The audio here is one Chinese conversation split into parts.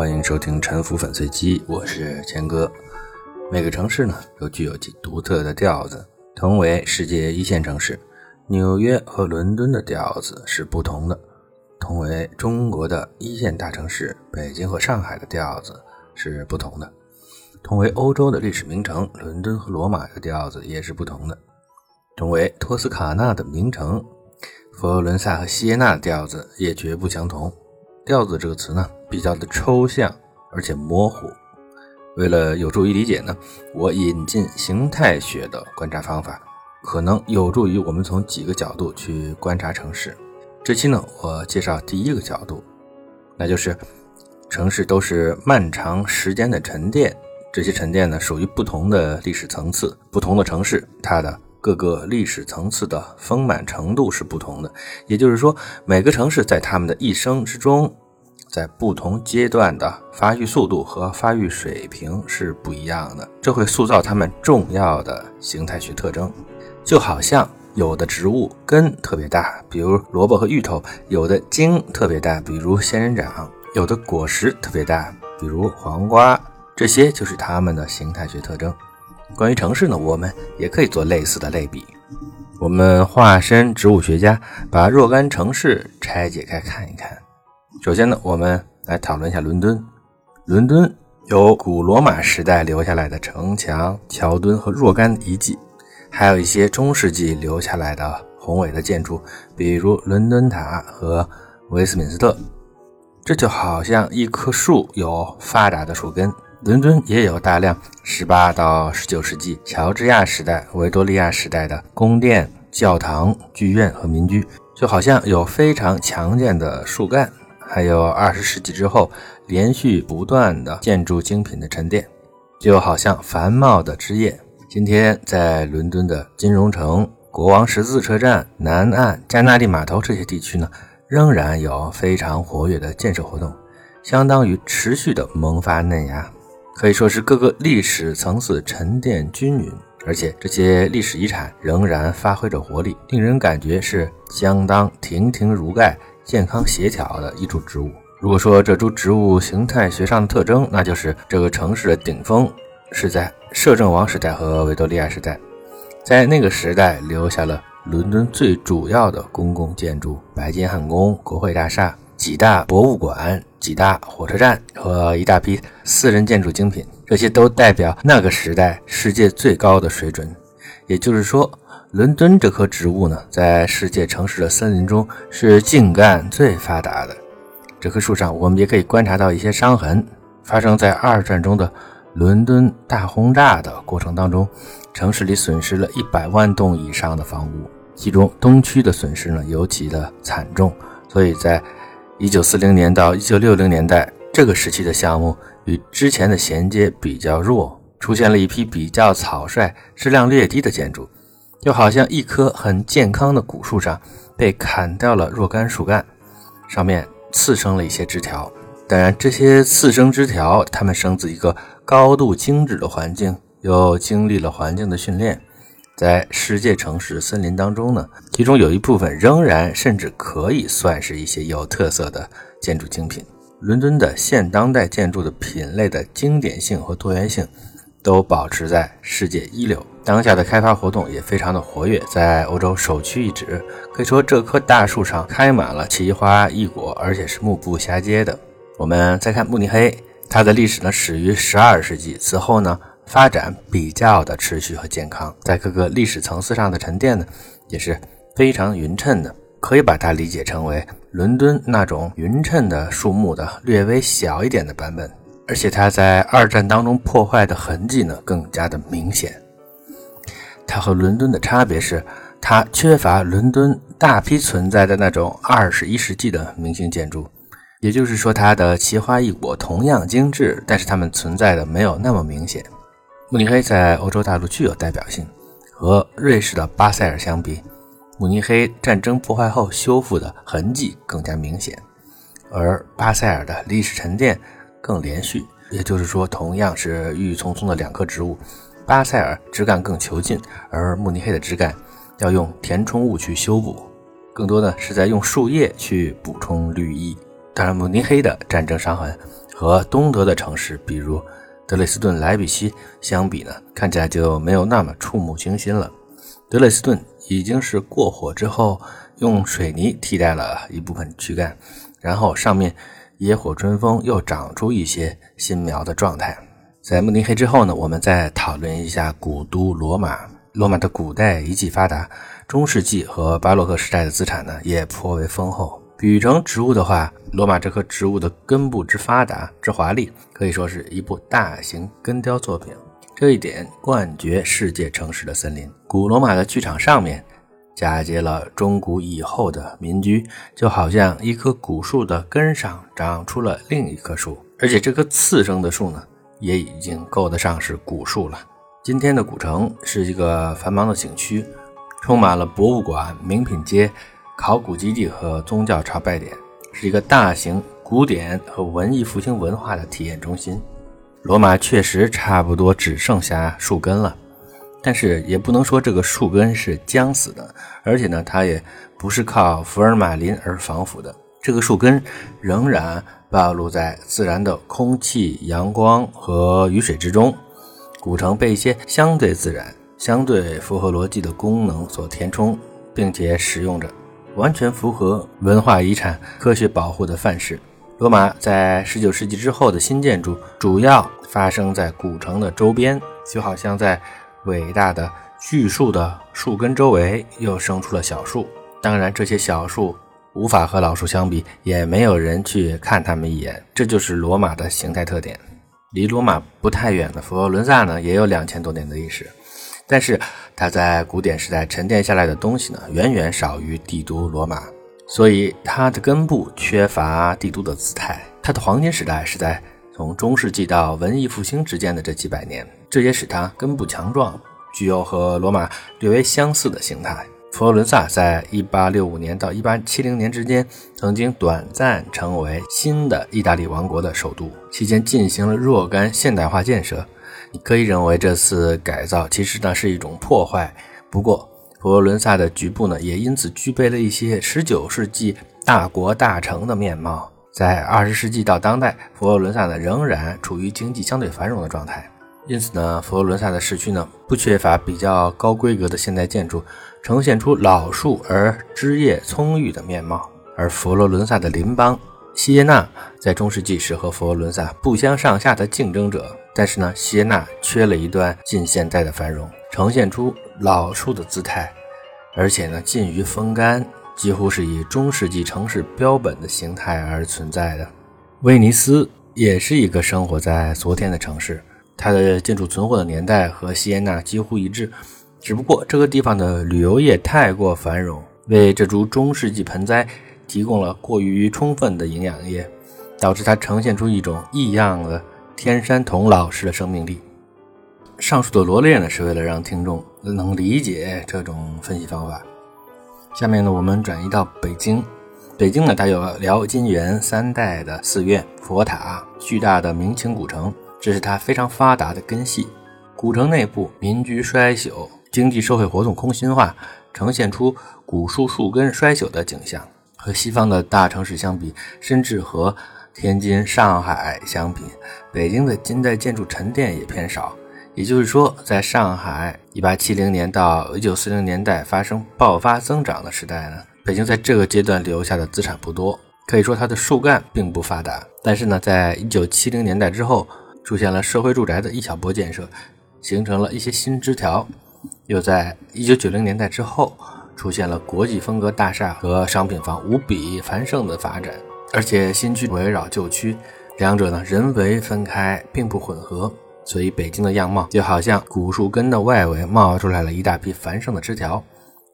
欢迎收听《沉浮粉碎机》，我是钱哥。每个城市呢，都具有其独特的调子。同为世界一线城市，纽约和伦敦的调子是不同的；同为中国的一线大城市，北京和上海的调子是不同的；同为欧洲的历史名城，伦敦和罗马的调子也是不同的；同为托斯卡纳的名城，佛罗伦萨和锡耶纳的调子也绝不相同。调子这个词呢，比较的抽象而且模糊。为了有助于理解呢，我引进形态学的观察方法，可能有助于我们从几个角度去观察城市。这期呢，我介绍第一个角度，那就是城市都是漫长时间的沉淀，这些沉淀呢，属于不同的历史层次。不同的城市，它的各个历史层次的丰满程度是不同的。也就是说，每个城市在他们的一生之中。在不同阶段的发育速度和发育水平是不一样的，这会塑造他们重要的形态学特征。就好像有的植物根特别大，比如萝卜和芋头；有的茎特别大，比如仙人掌；有的果实特别大，比如黄瓜。这些就是它们的形态学特征。关于城市呢，我们也可以做类似的类比。我们化身植物学家，把若干城市拆解开看一看。首先呢，我们来讨论一下伦敦。伦敦有古罗马时代留下来的城墙、桥墩和若干遗迹，还有一些中世纪留下来的宏伟的建筑，比如伦敦塔和威斯敏斯特。这就好像一棵树有发达的树根。伦敦也有大量18到19世纪乔治亚时代、维多利亚时代的宫殿、教堂、剧院和民居，就好像有非常强健的树干。还有二十世纪之后连续不断的建筑精品的沉淀，就好像繁茂的枝叶。今天在伦敦的金融城、国王十字车站、南岸、加纳利码头这些地区呢，仍然有非常活跃的建设活动，相当于持续的萌发嫩芽，可以说是各个历史层次沉淀均匀，而且这些历史遗产仍然发挥着活力，令人感觉是相当亭亭如盖。健康协调的一株植物。如果说这株植物形态学上的特征，那就是这个城市的顶峰是在摄政王时代和维多利亚时代，在那个时代留下了伦敦最主要的公共建筑：白金汉宫、国会大厦、几大博物馆、几大火车站和一大批私人建筑精品。这些都代表那个时代世界最高的水准。也就是说。伦敦这棵植物呢，在世界城市的森林中是茎干最发达的。这棵树上，我们也可以观察到一些伤痕。发生在二战中的伦敦大轰炸的过程当中，城市里损失了一百万栋以上的房屋，其中东区的损失呢尤其的惨重。所以在一九四零年到一九六零年代这个时期的项目与之前的衔接比较弱，出现了一批比较草率、质量略低的建筑。就好像一棵很健康的古树上被砍掉了若干树干，上面次生了一些枝条。当然，这些次生枝条，它们生自一个高度精致的环境，又经历了环境的训练。在世界城市森林当中呢，其中有一部分仍然甚至可以算是一些有特色的建筑精品。伦敦的现当代建筑的品类的经典性和多元性。都保持在世界一流，当下的开发活动也非常的活跃，在欧洲首屈一指。可以说，这棵大树上开满了奇花异果，而且是目不暇接的。我们再看慕尼黑，它的历史呢始于十二世纪，此后呢发展比较的持续和健康，在各个历史层次上的沉淀呢也是非常匀称的，可以把它理解成为伦敦那种匀称的树木的略微小一点的版本。而且它在二战当中破坏的痕迹呢更加的明显。它和伦敦的差别是，它缺乏伦敦大批存在的那种二十一世纪的明星建筑。也就是说，它的奇花异果同样精致，但是它们存在的没有那么明显。慕尼黑在欧洲大陆具有代表性，和瑞士的巴塞尔相比，慕尼黑战争破坏后修复的痕迹更加明显，而巴塞尔的历史沉淀。更连续，也就是说，同样是郁郁葱葱的两棵植物，巴塞尔枝干更遒劲，而慕尼黑的枝干要用填充物去修补，更多的是在用树叶去补充绿意。当然，慕尼黑的战争伤痕和东德的城市，比如德累斯顿、莱比锡相比呢，看起来就没有那么触目惊心了。德累斯顿已经是过火之后，用水泥替代了一部分躯干，然后上面野火春风又长出一些新苗的状态。在慕尼黑之后呢，我们再讨论一下古都罗马。罗马的古代遗迹发达，中世纪和巴洛克时代的资产呢也颇为丰厚。比喻成植物的话，罗马这棵植物的根部之发达之华丽，可以说是一部大型根雕作品。这一点冠绝世界城市的森林。古罗马的剧场上面嫁接了中古以后的民居，就好像一棵古树的根上长出了另一棵树，而且这棵次生的树呢，也已经够得上是古树了。今天的古城是一个繁忙的景区，充满了博物馆、名品街、考古基地和宗教朝拜点，是一个大型古典和文艺复兴文化的体验中心。罗马确实差不多只剩下树根了，但是也不能说这个树根是僵死的，而且呢，它也不是靠福尔马林而防腐的，这个树根仍然暴露在自然的空气、阳光和雨水之中。古城被一些相对自然、相对符合逻辑的功能所填充，并且使用着，完全符合文化遗产科学保护的范式。罗马在19世纪之后的新建筑，主要发生在古城的周边，就好像在伟大的巨树的树根周围又生出了小树。当然，这些小树无法和老树相比，也没有人去看它们一眼。这就是罗马的形态特点。离罗马不太远的佛罗伦萨呢，也有两千多年的历史，但是它在古典时代沉淀下来的东西呢，远远少于帝都罗马，所以它的根部缺乏帝都的姿态。它的黄金时代是在从中世纪到文艺复兴之间的这几百年，这也使它根部强壮，具有和罗马略微相似的形态。佛罗伦萨在1865年到1870年之间，曾经短暂成为新的意大利王国的首都，期间进行了若干现代化建设。你可以认为这次改造其实呢是一种破坏。不过，佛罗伦萨的局部呢也因此具备了一些19世纪大国大城的面貌。在20世纪到当代，佛罗伦萨呢仍然处于经济相对繁荣的状态。因此呢，佛罗伦萨的市区呢不缺乏比较高规格的现代建筑。呈现出老树而枝叶葱郁的面貌，而佛罗伦萨的邻邦锡耶纳在中世纪是和佛罗伦萨不相上下的竞争者，但是呢，锡耶纳缺了一段近现代的繁荣，呈现出老树的姿态，而且呢，近于风干，几乎是以中世纪城市标本的形态而存在的。威尼斯也是一个生活在昨天的城市，它的建筑存活的年代和锡耶纳几乎一致。只不过这个地方的旅游业太过繁荣，为这株中世纪盆栽提供了过于充分的营养液，导致它呈现出一种异样的天山童老师的生命力。上述的罗列呢，是为了让听众能理解这种分析方法。下面呢，我们转移到北京。北京呢，它有辽、金、元三代的寺院、佛塔，巨大的明清古城，这是它非常发达的根系。古城内部民居衰朽。经济社会活动空心化，呈现出古树树根衰朽的景象。和西方的大城市相比，甚至和天津、上海相比，北京的近代建筑沉淀也偏少。也就是说，在上海1870年到1940年代发生爆发增长的时代呢，北京在这个阶段留下的资产不多，可以说它的树干并不发达。但是呢，在1970年代之后，出现了社会住宅的一小波建设，形成了一些新枝条。又在一九九零年代之后，出现了国际风格大厦和商品房无比繁盛的发展，而且新区围绕旧区，两者呢人为分开，并不混合，所以北京的样貌就好像古树根的外围冒出来了一大批繁盛的枝条。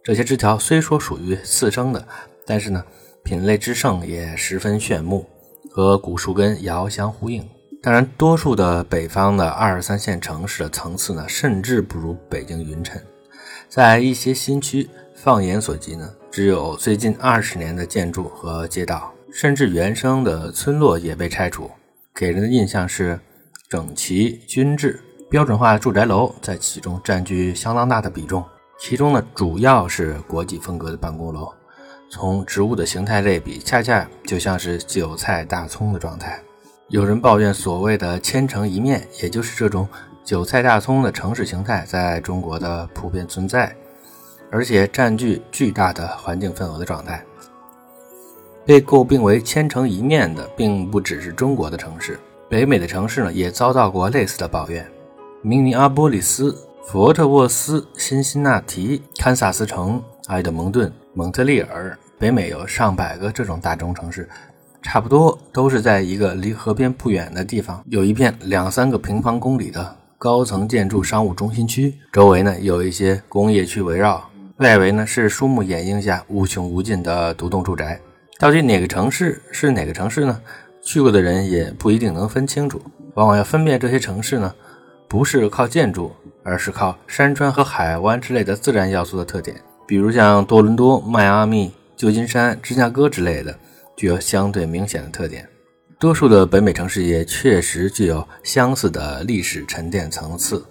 这些枝条虽说属于次生的，但是呢品类之盛也十分炫目，和古树根遥相呼应。当然，多数的北方的二三线城市的层次呢，甚至不如北京匀称。在一些新区，放眼所及呢，只有最近二十年的建筑和街道，甚至原生的村落也被拆除，给人的印象是整齐均质。标准化住宅楼在其中占据相当大的比重，其中呢，主要是国际风格的办公楼。从植物的形态类比，恰恰就像是韭菜大葱的状态。有人抱怨所谓的“千城一面”，也就是这种韭菜大葱的城市形态在中国的普遍存在，而且占据巨大的环境份额的状态。被诟病为“千城一面”的，并不只是中国的城市，北美的城市呢也遭到过类似的抱怨。明尼阿波利斯、佛特沃斯、辛辛那提、堪萨斯城、埃德蒙顿、蒙特利尔，北美有上百个这种大中城市。差不多都是在一个离河边不远的地方，有一片两三个平方公里的高层建筑商务中心区，周围呢有一些工业区围绕，外围呢是树木掩映下无穷无尽的独栋住宅。到底哪个城市是哪个城市呢？去过的人也不一定能分清楚。往往要分辨这些城市呢，不是靠建筑，而是靠山川和海湾之类的自然要素的特点，比如像多伦多、迈阿密、旧金山、芝加哥之类的。具有相对明显的特点，多数的北美城市也确实具有相似的历史沉淀层次，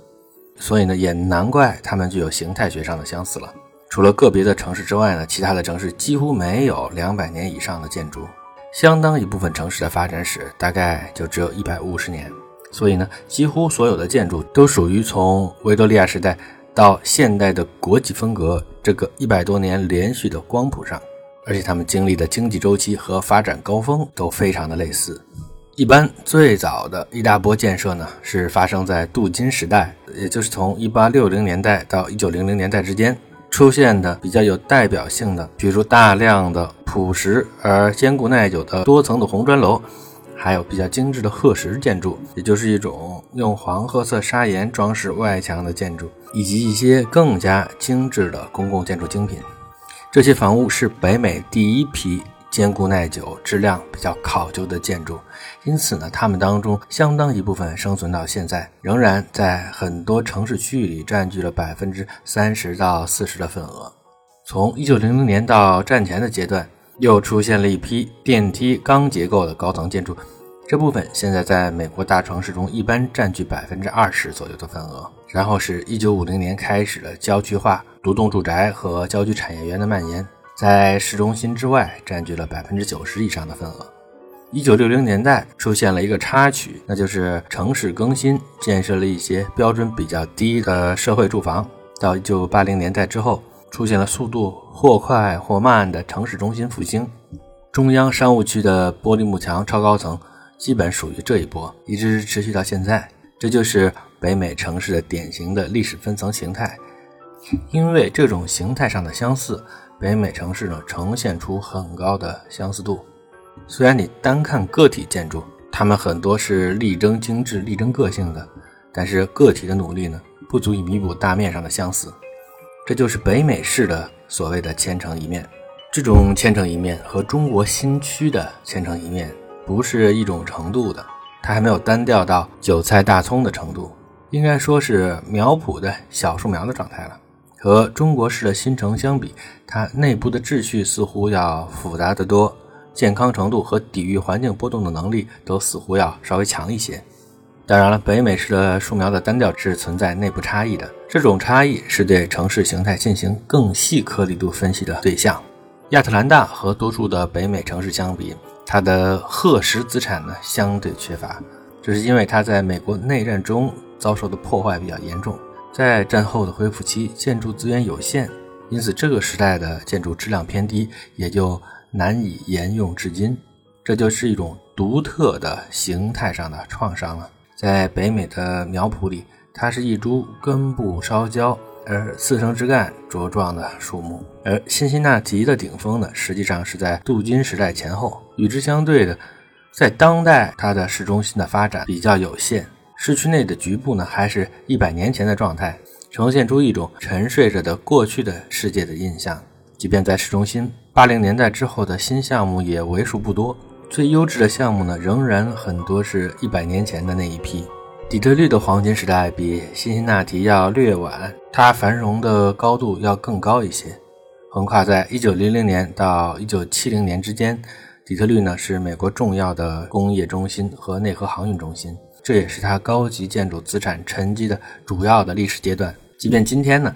所以呢，也难怪它们具有形态学上的相似了。除了个别的城市之外呢，其他的城市几乎没有两百年以上的建筑，相当一部分城市的发展史大概就只有一百五十年，所以呢，几乎所有的建筑都属于从维多利亚时代到现代的国际风格这个一百多年连续的光谱上。而且他们经历的经济周期和发展高峰都非常的类似。一般最早的一大波建设呢，是发生在镀金时代，也就是从1860年代到1900年代之间出现的比较有代表性的，比如大量的朴实而坚固耐久的多层的红砖楼，还有比较精致的褐石建筑，也就是一种用黄褐色砂岩装饰外墙的建筑，以及一些更加精致的公共建筑精品。这些房屋是北美第一批坚固耐久、质量比较考究的建筑，因此呢，它们当中相当一部分生存到现在，仍然在很多城市区域里占据了百分之三十到四十的份额。从一九零零年到战前的阶段，又出现了一批电梯钢结构的高层建筑。这部分现在在美国大城市中一般占据百分之二十左右的份额，然后是一九五零年开始的郊区化、独栋住宅和郊区产业园的蔓延，在市中心之外占据了百分之九十以上的份额。一九六零年代出现了一个插曲，那就是城市更新，建设了一些标准比较低的社会住房。到一九八零年代之后，出现了速度或快或慢的城市中心复兴，中央商务区的玻璃幕墙超高层。基本属于这一波，一直持续到现在。这就是北美城市的典型的历史分层形态。因为这种形态上的相似，北美城市呢呈现出很高的相似度。虽然你单看个体建筑，它们很多是力争精致、力争个性的，但是个体的努力呢不足以弥补大面上的相似。这就是北美式的所谓的千城一面。这种千城一面和中国新区的千城一面。不是一种程度的，它还没有单调到韭菜大葱的程度，应该说是苗圃的小树苗的状态了。和中国式的新城相比，它内部的秩序似乎要复杂得多，健康程度和抵御环境波动的能力都似乎要稍微强一些。当然了，北美式的树苗的单调是存在内部差异的，这种差异是对城市形态进行更细颗粒度分析的对象。亚特兰大和多数的北美城市相比。它的褐石资产呢相对缺乏，这是因为它在美国内战中遭受的破坏比较严重，在战后的恢复期建筑资源有限，因此这个时代的建筑质量偏低，也就难以沿用至今。这就是一种独特的形态上的创伤了。在北美的苗圃里，它是一株根部烧焦。而四生枝干茁壮的树木，而辛辛那提的顶峰呢，实际上是在镀金时代前后。与之相对的，在当代，它的市中心的发展比较有限，市区内的局部呢，还是一百年前的状态，呈现出一种沉睡着的过去的世界的印象。即便在市中心，八零年代之后的新项目也为数不多，最优质的项目呢，仍然很多是一百年前的那一批。底特律的黄金时代比辛辛那提要略晚，它繁荣的高度要更高一些，横跨在1900年到1970年之间。底特律呢是美国重要的工业中心和内河航运中心，这也是它高级建筑资产沉积的主要的历史阶段。即便今天呢，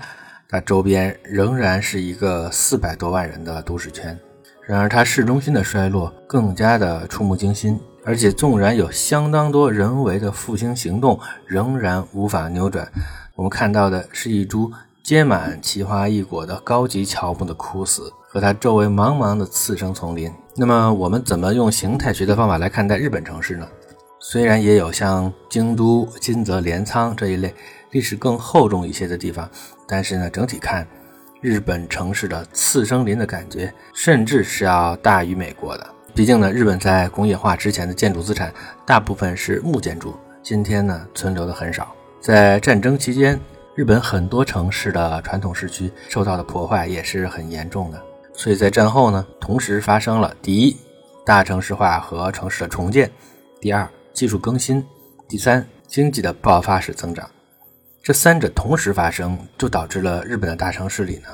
它周边仍然是一个四百多万人的都市圈，然而它市中心的衰落更加的触目惊心。而且纵然有相当多人为的复兴行动，仍然无法扭转。我们看到的是一株结满奇花异果的高级乔木的枯死，和它周围茫茫的次生丛林。那么，我们怎么用形态学的方法来看待日本城市呢？虽然也有像京都、金泽、镰仓这一类历史更厚重一些的地方，但是呢，整体看，日本城市的次生林的感觉，甚至是要大于美国的。毕竟呢，日本在工业化之前的建筑资产大部分是木建筑，今天呢存留的很少。在战争期间，日本很多城市的传统市区受到的破坏也是很严重的。所以在战后呢，同时发生了第一，大城市化和城市的重建；第二，技术更新；第三，经济的爆发式增长。这三者同时发生，就导致了日本的大城市里呢。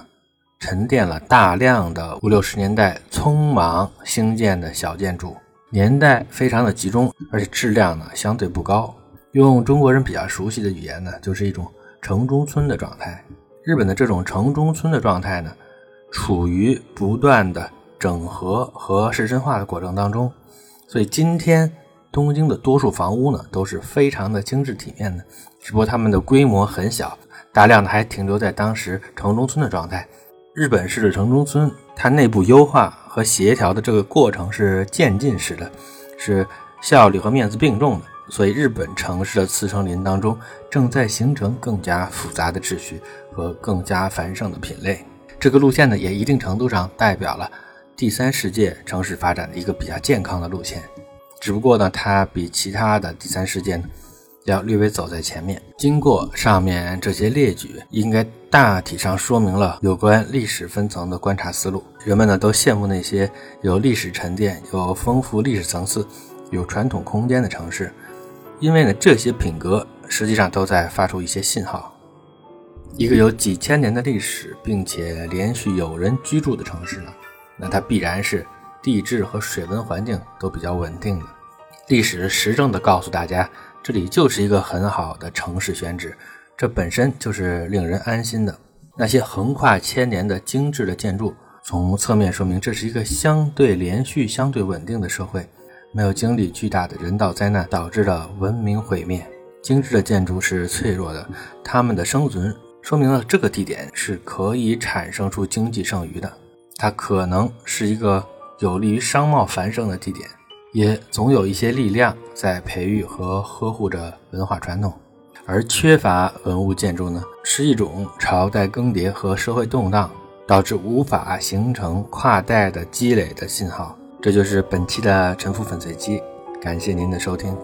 沉淀了大量的五六十年代匆忙兴建的小建筑，年代非常的集中，而且质量呢相对不高。用中国人比较熟悉的语言呢，就是一种城中村的状态。日本的这种城中村的状态呢，处于不断的整合和市镇化的过程当中。所以今天东京的多数房屋呢，都是非常的精致体面的，只不过它们的规模很小，大量的还停留在当时城中村的状态。日本式的城中村，它内部优化和协调的这个过程是渐进式的，是效率和面子并重的。所以，日本城市的次生林当中正在形成更加复杂的秩序和更加繁盛的品类。这个路线呢，也一定程度上代表了第三世界城市发展的一个比较健康的路线。只不过呢，它比其他的第三世界呢。要略微走在前面。经过上面这些列举，应该大体上说明了有关历史分层的观察思路。人们呢都羡慕那些有历史沉淀、有丰富历史层次、有传统空间的城市，因为呢这些品格实际上都在发出一些信号。一个有几千年的历史，并且连续有人居住的城市呢，那它必然是地质和水文环境都比较稳定的。历史实证地告诉大家。这里就是一个很好的城市选址，这本身就是令人安心的。那些横跨千年的精致的建筑，从侧面说明这是一个相对连续、相对稳定的社会，没有经历巨大的人道灾难导致的文明毁灭。精致的建筑是脆弱的，它们的生存说明了这个地点是可以产生出经济剩余的，它可能是一个有利于商贸繁盛的地点。也总有一些力量在培育和呵护着文化传统，而缺乏文物建筑呢，是一种朝代更迭和社会动荡导致无法形成跨代的积累的信号。这就是本期的沉浮粉碎机，感谢您的收听。